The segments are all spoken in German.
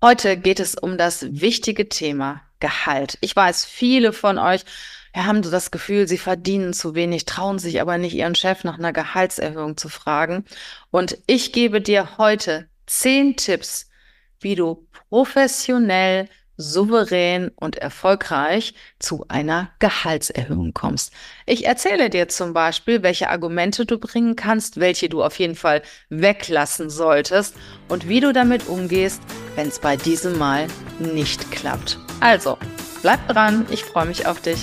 Heute geht es um das wichtige Thema Gehalt. Ich weiß, viele von euch haben so das Gefühl, sie verdienen zu wenig, trauen sich aber nicht, ihren Chef nach einer Gehaltserhöhung zu fragen. Und ich gebe dir heute zehn Tipps, wie du professionell souverän und erfolgreich zu einer Gehaltserhöhung kommst. Ich erzähle dir zum Beispiel, welche Argumente du bringen kannst, welche du auf jeden Fall weglassen solltest und wie du damit umgehst, wenn es bei diesem Mal nicht klappt. Also, bleib dran, ich freue mich auf dich.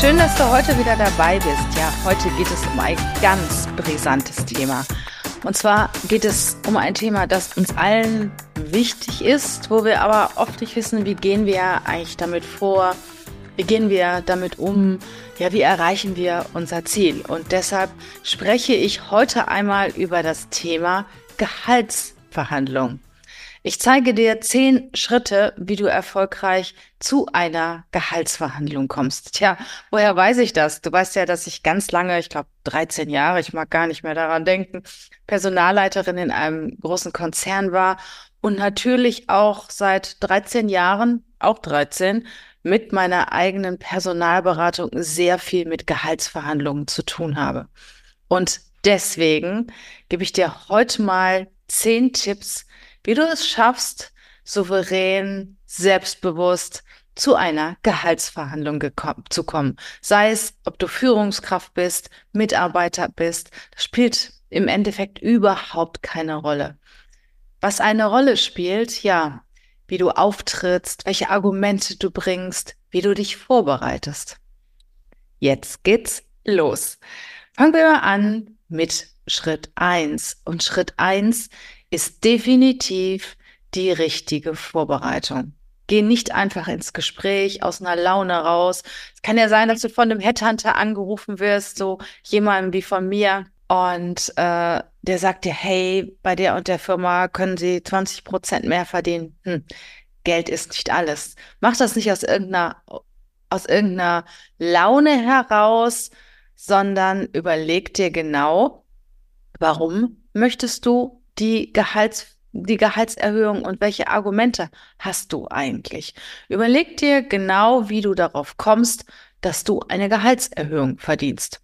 Schön, dass du heute wieder dabei bist. Ja, heute geht es um ein ganz brisantes Thema. Und zwar geht es um ein Thema, das uns allen wichtig ist, wo wir aber oft nicht wissen, wie gehen wir eigentlich damit vor, wie gehen wir damit um, ja, wie erreichen wir unser Ziel. Und deshalb spreche ich heute einmal über das Thema Gehaltsverhandlung. Ich zeige dir zehn Schritte, wie du erfolgreich zu einer Gehaltsverhandlung kommst. Tja, woher weiß ich das? Du weißt ja, dass ich ganz lange, ich glaube 13 Jahre, ich mag gar nicht mehr daran denken, Personalleiterin in einem großen Konzern war und natürlich auch seit 13 Jahren, auch 13, mit meiner eigenen Personalberatung sehr viel mit Gehaltsverhandlungen zu tun habe. Und deswegen gebe ich dir heute mal zehn Tipps, wie du es schaffst, souverän, selbstbewusst zu einer Gehaltsverhandlung zu kommen. Sei es, ob du Führungskraft bist, Mitarbeiter bist, das spielt im Endeffekt überhaupt keine Rolle. Was eine Rolle spielt, ja, wie du auftrittst, welche Argumente du bringst, wie du dich vorbereitest. Jetzt geht's los. Fangen wir mal an mit Schritt eins Und Schritt eins ist definitiv die richtige Vorbereitung. Geh nicht einfach ins Gespräch aus einer Laune raus. Es kann ja sein, dass du von einem Headhunter angerufen wirst, so jemandem wie von mir. Und äh, der sagt dir, hey, bei der und der Firma können Sie 20 Prozent mehr verdienen. Hm, Geld ist nicht alles. Mach das nicht aus irgendeiner, aus irgendeiner Laune heraus, sondern überleg dir genau, warum möchtest du die Gehalts die Gehaltserhöhung und welche Argumente hast du eigentlich? Überleg dir genau, wie du darauf kommst, dass du eine Gehaltserhöhung verdienst.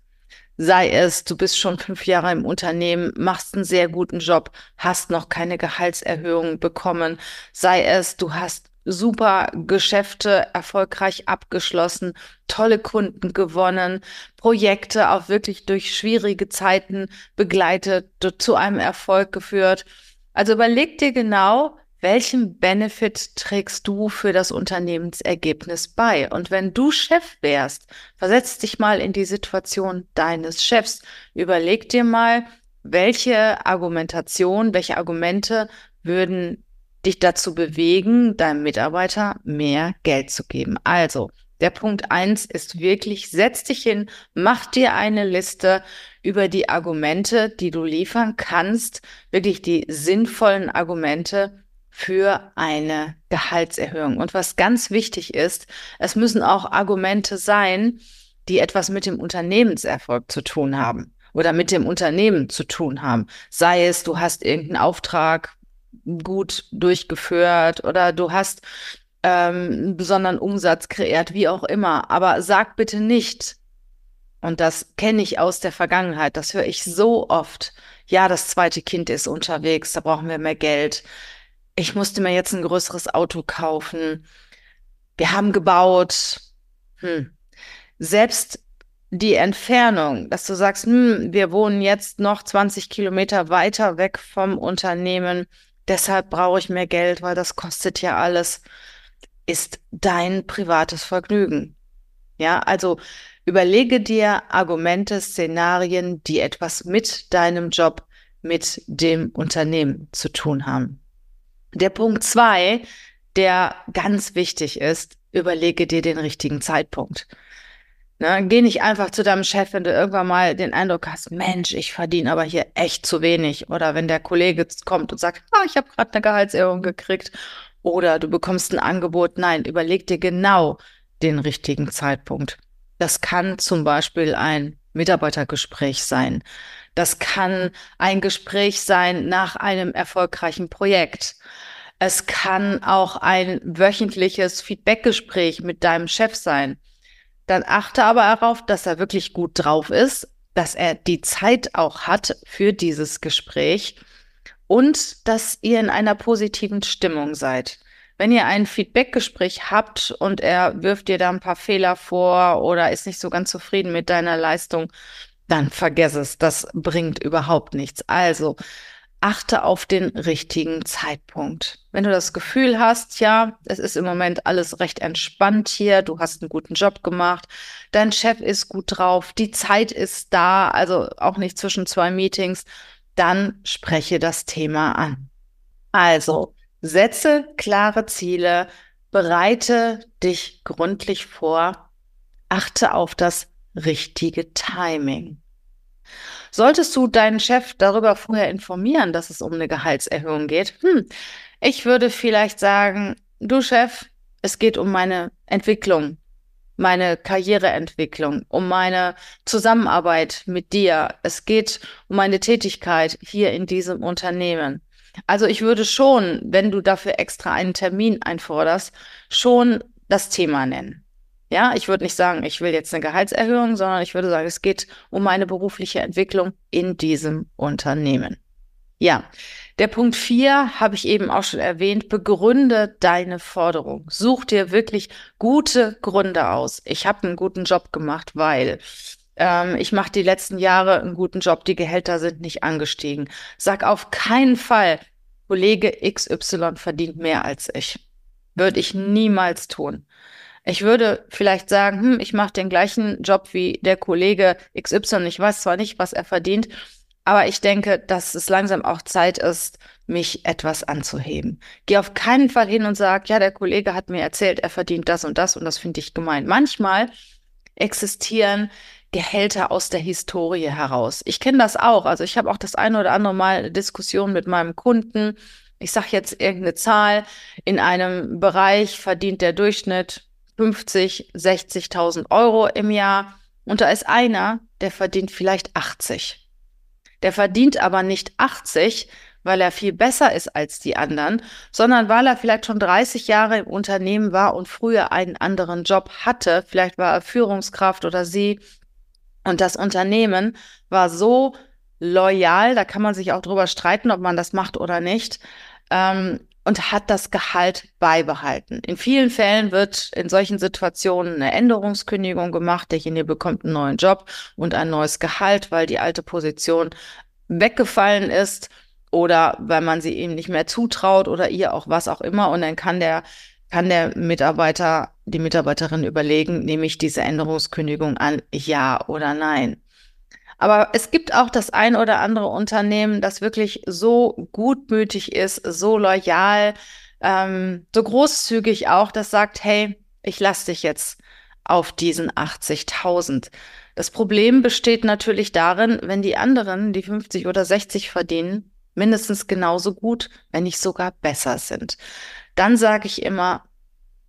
Sei es, du bist schon fünf Jahre im Unternehmen, machst einen sehr guten Job, hast noch keine Gehaltserhöhung bekommen. Sei es, du hast super Geschäfte erfolgreich abgeschlossen, tolle Kunden gewonnen, Projekte auch wirklich durch schwierige Zeiten begleitet, zu einem Erfolg geführt. Also überleg dir genau, welchen Benefit trägst du für das Unternehmensergebnis bei? Und wenn du Chef wärst, versetz dich mal in die Situation deines Chefs. Überleg dir mal, welche Argumentation, welche Argumente würden dich dazu bewegen, deinem Mitarbeiter mehr Geld zu geben. Also, der Punkt eins ist wirklich, setz dich hin, mach dir eine Liste über die Argumente, die du liefern kannst, wirklich die sinnvollen Argumente für eine Gehaltserhöhung. Und was ganz wichtig ist, es müssen auch Argumente sein, die etwas mit dem Unternehmenserfolg zu tun haben oder mit dem Unternehmen zu tun haben. Sei es, du hast irgendeinen Auftrag, gut durchgeführt oder du hast ähm, einen besonderen Umsatz kreiert, wie auch immer. Aber sag bitte nicht, und das kenne ich aus der Vergangenheit, das höre ich so oft, ja, das zweite Kind ist unterwegs, da brauchen wir mehr Geld. Ich musste mir jetzt ein größeres Auto kaufen. Wir haben gebaut. Hm. Selbst die Entfernung, dass du sagst, hm, wir wohnen jetzt noch 20 Kilometer weiter weg vom Unternehmen, deshalb brauche ich mehr Geld, weil das kostet ja alles, ist dein privates Vergnügen. Ja, also überlege dir Argumente, Szenarien, die etwas mit deinem Job, mit dem Unternehmen zu tun haben. Der Punkt zwei, der ganz wichtig ist, überlege dir den richtigen Zeitpunkt. Ne, geh nicht einfach zu deinem Chef, wenn du irgendwann mal den Eindruck hast, Mensch, ich verdiene aber hier echt zu wenig. Oder wenn der Kollege kommt und sagt, ah, ich habe gerade eine Gehaltserhöhung gekriegt. Oder du bekommst ein Angebot. Nein, überleg dir genau den richtigen Zeitpunkt. Das kann zum Beispiel ein Mitarbeitergespräch sein. Das kann ein Gespräch sein nach einem erfolgreichen Projekt. Es kann auch ein wöchentliches Feedbackgespräch mit deinem Chef sein. Dann achte aber darauf, dass er wirklich gut drauf ist, dass er die Zeit auch hat für dieses Gespräch und dass ihr in einer positiven Stimmung seid. Wenn ihr ein Feedbackgespräch habt und er wirft dir da ein paar Fehler vor oder ist nicht so ganz zufrieden mit deiner Leistung, dann vergess es. Das bringt überhaupt nichts. Also achte auf den richtigen Zeitpunkt. Wenn du das Gefühl hast, ja, es ist im Moment alles recht entspannt hier, du hast einen guten Job gemacht, dein Chef ist gut drauf, die Zeit ist da, also auch nicht zwischen zwei Meetings, dann spreche das Thema an. Also, setze klare Ziele, bereite dich gründlich vor, achte auf das richtige Timing. Solltest du deinen Chef darüber vorher informieren, dass es um eine Gehaltserhöhung geht? Hm, ich würde vielleicht sagen, du Chef, es geht um meine Entwicklung meine Karriereentwicklung, um meine Zusammenarbeit mit dir. Es geht um meine Tätigkeit hier in diesem Unternehmen. Also ich würde schon, wenn du dafür extra einen Termin einforderst, schon das Thema nennen. Ja, ich würde nicht sagen, ich will jetzt eine Gehaltserhöhung, sondern ich würde sagen, es geht um meine berufliche Entwicklung in diesem Unternehmen. Ja, der Punkt vier habe ich eben auch schon erwähnt. Begründe deine Forderung. Such dir wirklich gute Gründe aus. Ich habe einen guten Job gemacht, weil ähm, ich mache die letzten Jahre einen guten Job. Die Gehälter sind nicht angestiegen. Sag auf keinen Fall, Kollege XY verdient mehr als ich. Würde ich niemals tun. Ich würde vielleicht sagen, hm, ich mache den gleichen Job wie der Kollege XY. Ich weiß zwar nicht, was er verdient, aber ich denke, dass es langsam auch Zeit ist, mich etwas anzuheben. Geh auf keinen Fall hin und sag, ja, der Kollege hat mir erzählt, er verdient das und das und das finde ich gemein. Manchmal existieren Gehälter aus der Historie heraus. Ich kenne das auch. Also ich habe auch das eine oder andere Mal eine Diskussion mit meinem Kunden. Ich sage jetzt irgendeine Zahl. In einem Bereich verdient der Durchschnitt 50, 60.000 Euro im Jahr. Und da ist einer, der verdient vielleicht 80. Der verdient aber nicht 80, weil er viel besser ist als die anderen, sondern weil er vielleicht schon 30 Jahre im Unternehmen war und früher einen anderen Job hatte. Vielleicht war er Führungskraft oder sie. Und das Unternehmen war so loyal, da kann man sich auch drüber streiten, ob man das macht oder nicht, ähm, und hat das Gehalt beibehalten. In vielen Fällen wird in solchen Situationen eine Änderungskündigung gemacht. Derjenige bekommt einen neuen Job und ein neues Gehalt, weil die alte Position weggefallen ist oder weil man sie ihm nicht mehr zutraut oder ihr auch was auch immer. Und dann kann der, kann der Mitarbeiter, die Mitarbeiterin überlegen, nehme ich diese Änderungskündigung an, ja oder nein. Aber es gibt auch das ein oder andere Unternehmen, das wirklich so gutmütig ist, so loyal, ähm, so großzügig auch, das sagt, hey, ich lasse dich jetzt auf diesen 80.000. Das Problem besteht natürlich darin, wenn die anderen, die 50 oder 60 verdienen, mindestens genauso gut, wenn nicht sogar besser sind. Dann sage ich immer,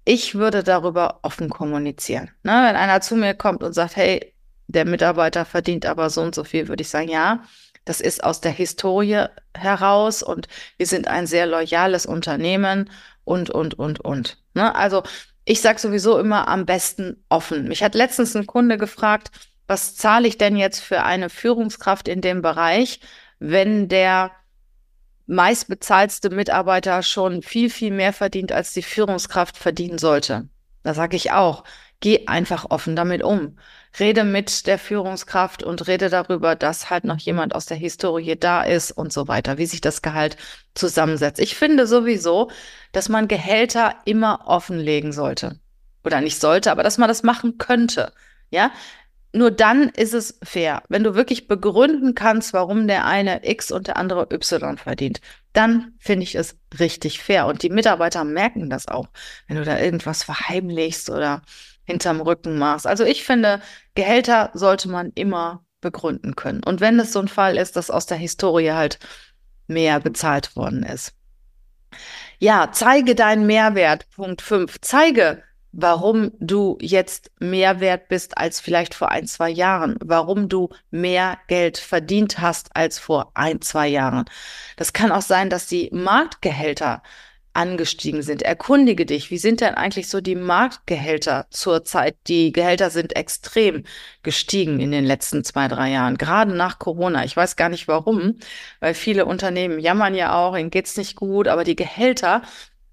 ich würde darüber offen kommunizieren. Ne, wenn einer zu mir kommt und sagt, hey, der Mitarbeiter verdient aber so und so viel, würde ich sagen, ja, das ist aus der Historie heraus und wir sind ein sehr loyales Unternehmen und, und, und, und. Ne? Also ich sage sowieso immer am besten offen. Mich hat letztens ein Kunde gefragt, was zahle ich denn jetzt für eine Führungskraft in dem Bereich, wenn der meistbezahlste Mitarbeiter schon viel, viel mehr verdient, als die Führungskraft verdienen sollte. Da sage ich auch, geh einfach offen damit um. Rede mit der Führungskraft und rede darüber, dass halt noch jemand aus der Historie da ist und so weiter, wie sich das Gehalt zusammensetzt. Ich finde sowieso, dass man Gehälter immer offenlegen sollte. Oder nicht sollte, aber dass man das machen könnte. Ja, nur dann ist es fair. Wenn du wirklich begründen kannst, warum der eine X und der andere Y verdient, dann finde ich es richtig fair. Und die Mitarbeiter merken das auch, wenn du da irgendwas verheimlichst oder hinterm Rücken machst. Also ich finde, Gehälter sollte man immer begründen können. Und wenn es so ein Fall ist, dass aus der Historie halt mehr bezahlt worden ist. Ja, zeige deinen Mehrwert. Punkt 5. Zeige, warum du jetzt mehr wert bist als vielleicht vor ein, zwei Jahren, warum du mehr Geld verdient hast als vor ein, zwei Jahren. Das kann auch sein, dass die Marktgehälter angestiegen sind. Erkundige dich, wie sind denn eigentlich so die Marktgehälter zurzeit? Die Gehälter sind extrem gestiegen in den letzten zwei, drei Jahren, gerade nach Corona. Ich weiß gar nicht warum, weil viele Unternehmen jammern ja auch, ihnen geht's nicht gut, aber die Gehälter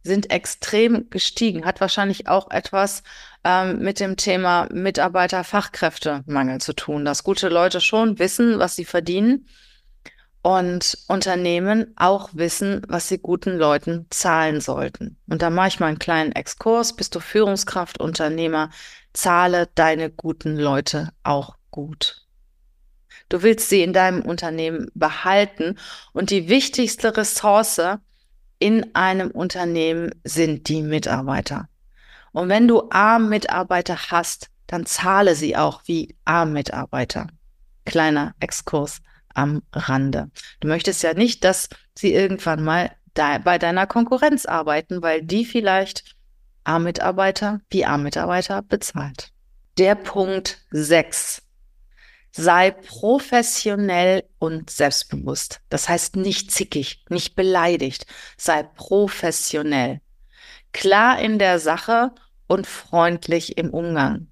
sind extrem gestiegen. Hat wahrscheinlich auch etwas ähm, mit dem Thema Mitarbeiter-Fachkräftemangel zu tun, dass gute Leute schon wissen, was sie verdienen und Unternehmen auch wissen, was sie guten Leuten zahlen sollten. Und da mache ich mal einen kleinen Exkurs. Bist du Führungskraft, Unternehmer, zahle deine guten Leute auch gut. Du willst sie in deinem Unternehmen behalten und die wichtigste Ressource in einem Unternehmen sind die Mitarbeiter. Und wenn du A-Mitarbeiter hast, dann zahle sie auch wie A-Mitarbeiter. Kleiner Exkurs am Rande. Du möchtest ja nicht, dass sie irgendwann mal da bei deiner Konkurrenz arbeiten, weil die vielleicht A-Mitarbeiter wie A-Mitarbeiter bezahlt. Der Punkt 6. Sei professionell und selbstbewusst. Das heißt nicht zickig, nicht beleidigt. Sei professionell. Klar in der Sache und freundlich im Umgang.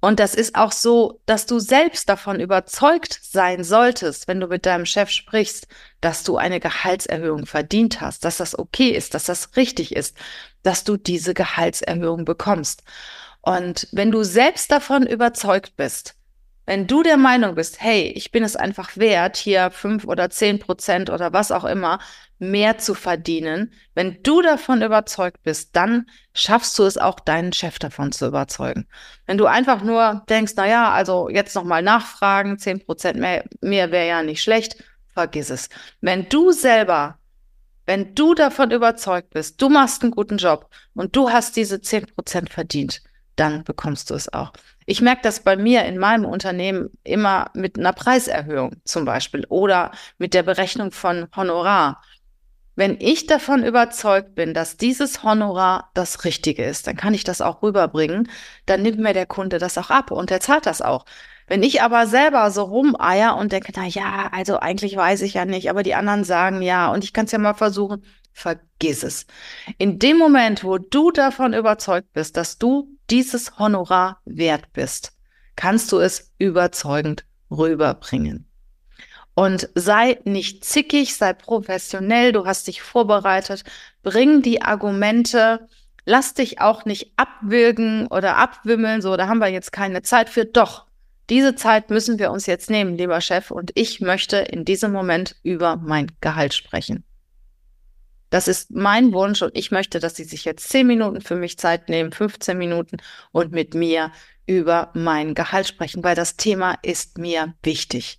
Und das ist auch so, dass du selbst davon überzeugt sein solltest, wenn du mit deinem Chef sprichst, dass du eine Gehaltserhöhung verdient hast, dass das okay ist, dass das richtig ist, dass du diese Gehaltserhöhung bekommst. Und wenn du selbst davon überzeugt bist, wenn du der Meinung bist, hey, ich bin es einfach wert, hier fünf oder zehn Prozent oder was auch immer mehr zu verdienen, wenn du davon überzeugt bist, dann schaffst du es auch, deinen Chef davon zu überzeugen. Wenn du einfach nur denkst, na ja, also jetzt nochmal nachfragen, zehn Prozent mehr, mehr wäre ja nicht schlecht, vergiss es. Wenn du selber wenn du davon überzeugt bist, du machst einen guten Job und du hast diese zehn Prozent verdient, dann bekommst du es auch. Ich merke das bei mir in meinem Unternehmen immer mit einer Preiserhöhung zum Beispiel oder mit der Berechnung von Honorar. Wenn ich davon überzeugt bin, dass dieses Honorar das Richtige ist, dann kann ich das auch rüberbringen. Dann nimmt mir der Kunde das auch ab und er zahlt das auch. Wenn ich aber selber so rumeier und denke, na ja, also eigentlich weiß ich ja nicht, aber die anderen sagen ja und ich kann es ja mal versuchen, vergiss es. In dem Moment, wo du davon überzeugt bist, dass du dieses Honorar wert bist, kannst du es überzeugend rüberbringen. Und sei nicht zickig, sei professionell, du hast dich vorbereitet, bring die Argumente, lass dich auch nicht abwürgen oder abwimmeln, so, da haben wir jetzt keine Zeit für. Doch, diese Zeit müssen wir uns jetzt nehmen, lieber Chef, und ich möchte in diesem Moment über mein Gehalt sprechen. Das ist mein Wunsch und ich möchte, dass Sie sich jetzt zehn Minuten für mich Zeit nehmen, 15 Minuten und mit mir über mein Gehalt sprechen, weil das Thema ist mir wichtig.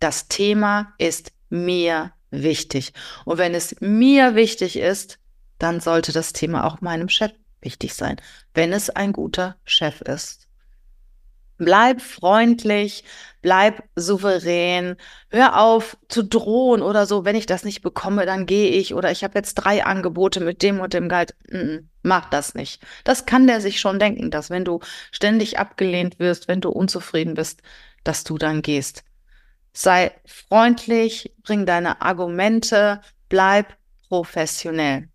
Das Thema ist mir wichtig. Und wenn es mir wichtig ist, dann sollte das Thema auch meinem Chef wichtig sein, wenn es ein guter Chef ist. Bleib freundlich, bleib souverän, hör auf zu drohen oder so, wenn ich das nicht bekomme, dann gehe ich oder ich habe jetzt drei Angebote mit dem und dem Gehalt. Mm -mm, mach das nicht. Das kann der sich schon denken, dass wenn du ständig abgelehnt wirst, wenn du unzufrieden bist, dass du dann gehst. Sei freundlich, bring deine Argumente, bleib professionell.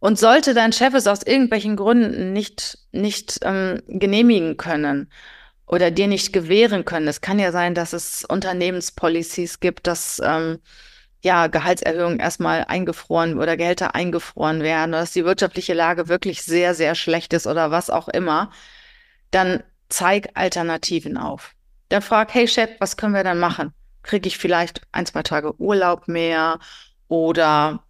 Und sollte dein Chef es aus irgendwelchen Gründen nicht, nicht ähm, genehmigen können oder dir nicht gewähren können, es kann ja sein, dass es Unternehmenspolicies gibt, dass ähm, ja Gehaltserhöhungen erstmal eingefroren oder Gehälter eingefroren werden oder dass die wirtschaftliche Lage wirklich sehr, sehr schlecht ist oder was auch immer, dann zeig Alternativen auf. Dann frag, hey Chef, was können wir dann machen? Kriege ich vielleicht ein, zwei Tage Urlaub mehr oder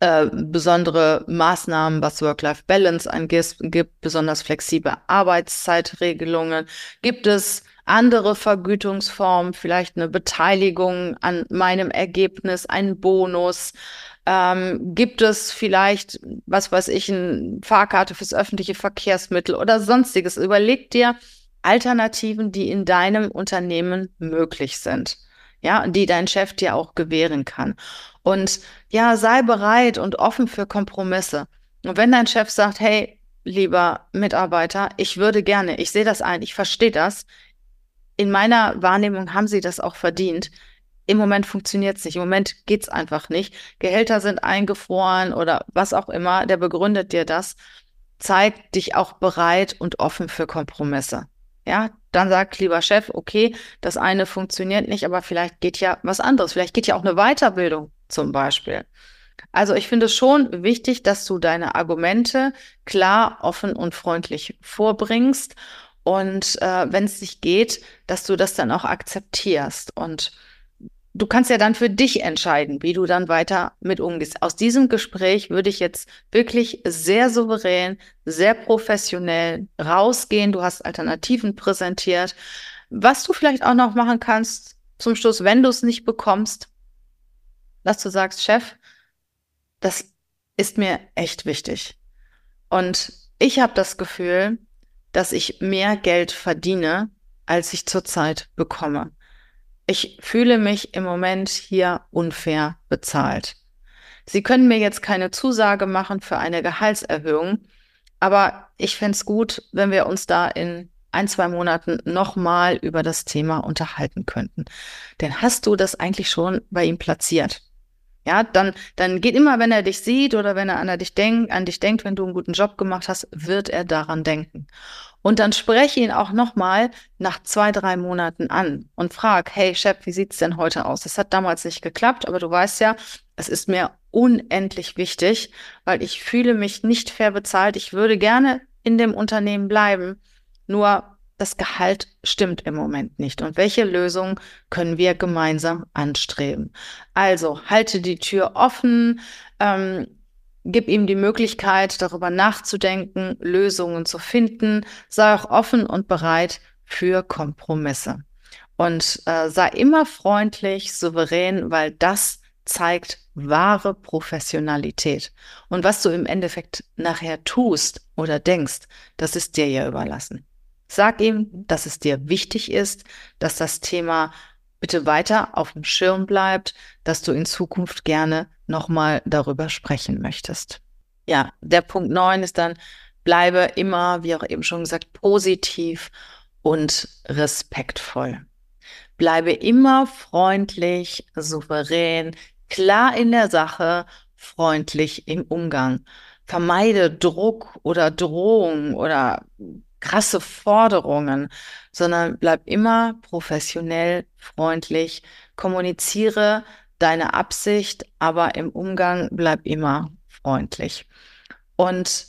äh, besondere Maßnahmen, was Work-Life-Balance angeht, gibt besonders flexible Arbeitszeitregelungen, gibt es andere Vergütungsformen, vielleicht eine Beteiligung an meinem Ergebnis, einen Bonus, ähm, gibt es vielleicht, was weiß ich, eine Fahrkarte fürs öffentliche Verkehrsmittel oder sonstiges. Überleg dir Alternativen, die in deinem Unternehmen möglich sind ja, die dein Chef dir auch gewähren kann. Und ja, sei bereit und offen für Kompromisse. Und wenn dein Chef sagt, hey, lieber Mitarbeiter, ich würde gerne, ich sehe das ein, ich verstehe das. In meiner Wahrnehmung haben Sie das auch verdient. Im Moment funktioniert es nicht. Im Moment geht es einfach nicht. Gehälter sind eingefroren oder was auch immer. Der begründet dir das. Zeigt dich auch bereit und offen für Kompromisse. Ja, dann sagt lieber Chef, okay, das eine funktioniert nicht, aber vielleicht geht ja was anderes. Vielleicht geht ja auch eine Weiterbildung zum Beispiel. Also ich finde es schon wichtig, dass du deine Argumente klar, offen und freundlich vorbringst und äh, wenn es nicht geht, dass du das dann auch akzeptierst und du kannst ja dann für dich entscheiden, wie du dann weiter mit umgehst. Aus diesem Gespräch würde ich jetzt wirklich sehr souverän, sehr professionell rausgehen. Du hast Alternativen präsentiert. Was du vielleicht auch noch machen kannst zum Schluss, wenn du es nicht bekommst, dass du sagst, Chef, das ist mir echt wichtig. Und ich habe das Gefühl, dass ich mehr Geld verdiene, als ich zurzeit bekomme. Ich fühle mich im Moment hier unfair bezahlt. Sie können mir jetzt keine Zusage machen für eine Gehaltserhöhung, aber ich fände es gut, wenn wir uns da in ein, zwei Monaten nochmal über das Thema unterhalten könnten. Denn hast du das eigentlich schon bei ihm platziert? Ja, dann, dann geht immer, wenn er dich sieht oder wenn er an dich denkt, an dich denkt, wenn du einen guten Job gemacht hast, wird er daran denken. Und dann spreche ihn auch nochmal nach zwei, drei Monaten an und frag, hey Chef, wie sieht's denn heute aus? Das hat damals nicht geklappt, aber du weißt ja, es ist mir unendlich wichtig, weil ich fühle mich nicht fair bezahlt. Ich würde gerne in dem Unternehmen bleiben. Nur das Gehalt stimmt im Moment nicht. Und welche Lösung können wir gemeinsam anstreben? Also halte die Tür offen, ähm, gib ihm die Möglichkeit, darüber nachzudenken, Lösungen zu finden, sei auch offen und bereit für Kompromisse. Und äh, sei immer freundlich, souverän, weil das zeigt wahre Professionalität. Und was du im Endeffekt nachher tust oder denkst, das ist dir ja überlassen. Sag ihm, dass es dir wichtig ist, dass das Thema bitte weiter auf dem Schirm bleibt, dass du in Zukunft gerne nochmal darüber sprechen möchtest. Ja, der Punkt neun ist dann, bleibe immer, wie auch eben schon gesagt, positiv und respektvoll. Bleibe immer freundlich, souverän, klar in der Sache, freundlich im Umgang. Vermeide Druck oder Drohung oder krasse Forderungen, sondern bleib immer professionell, freundlich, kommuniziere deine Absicht, aber im Umgang bleib immer freundlich. Und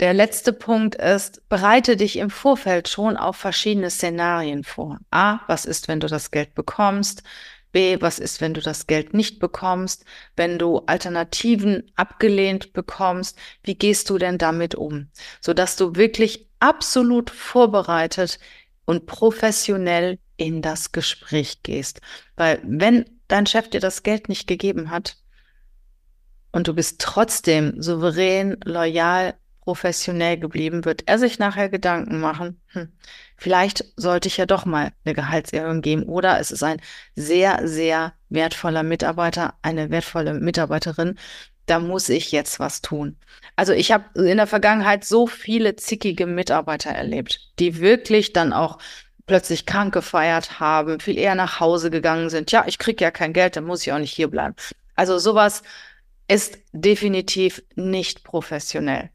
der letzte Punkt ist, bereite dich im Vorfeld schon auf verschiedene Szenarien vor. A, was ist, wenn du das Geld bekommst? B, was ist, wenn du das Geld nicht bekommst? Wenn du Alternativen abgelehnt bekommst, wie gehst du denn damit um? Sodass du wirklich absolut vorbereitet und professionell in das Gespräch gehst. Weil wenn dein Chef dir das Geld nicht gegeben hat und du bist trotzdem souverän, loyal, professionell geblieben, wird er sich nachher Gedanken machen, hm, vielleicht sollte ich ja doch mal eine Gehaltserhöhung geben oder es ist ein sehr, sehr wertvoller Mitarbeiter, eine wertvolle Mitarbeiterin, da muss ich jetzt was tun. Also ich habe in der Vergangenheit so viele zickige Mitarbeiter erlebt, die wirklich dann auch plötzlich krank gefeiert haben, viel eher nach Hause gegangen sind. Ja, ich krieg ja kein Geld, dann muss ich auch nicht hier bleiben. Also sowas ist definitiv nicht professionell,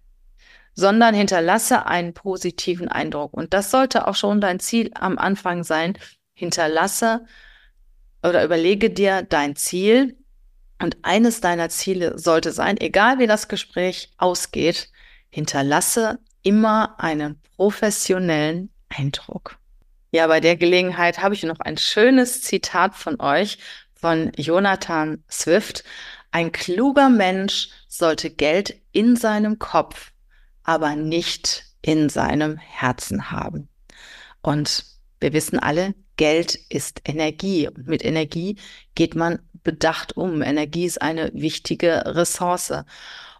sondern hinterlasse einen positiven Eindruck. Und das sollte auch schon dein Ziel am Anfang sein. Hinterlasse oder überlege dir dein Ziel. Und eines deiner Ziele sollte sein, egal wie das Gespräch ausgeht, hinterlasse immer einen professionellen Eindruck. Ja, bei der Gelegenheit habe ich noch ein schönes Zitat von euch, von Jonathan Swift. Ein kluger Mensch sollte Geld in seinem Kopf, aber nicht in seinem Herzen haben. Und wir wissen alle, Geld ist Energie. Und mit Energie geht man bedacht um. Energie ist eine wichtige Ressource.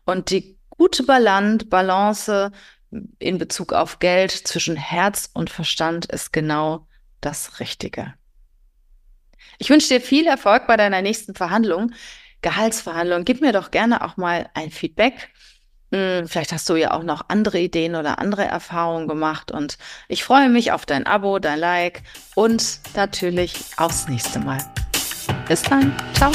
Und die gute Balance in Bezug auf Geld zwischen Herz und Verstand ist genau das Richtige. Ich wünsche dir viel Erfolg bei deiner nächsten Verhandlung, Gehaltsverhandlung. Gib mir doch gerne auch mal ein Feedback. Hm, vielleicht hast du ja auch noch andere Ideen oder andere Erfahrungen gemacht und ich freue mich auf dein Abo, dein Like und natürlich aufs nächste Mal. Bis dann. Ciao.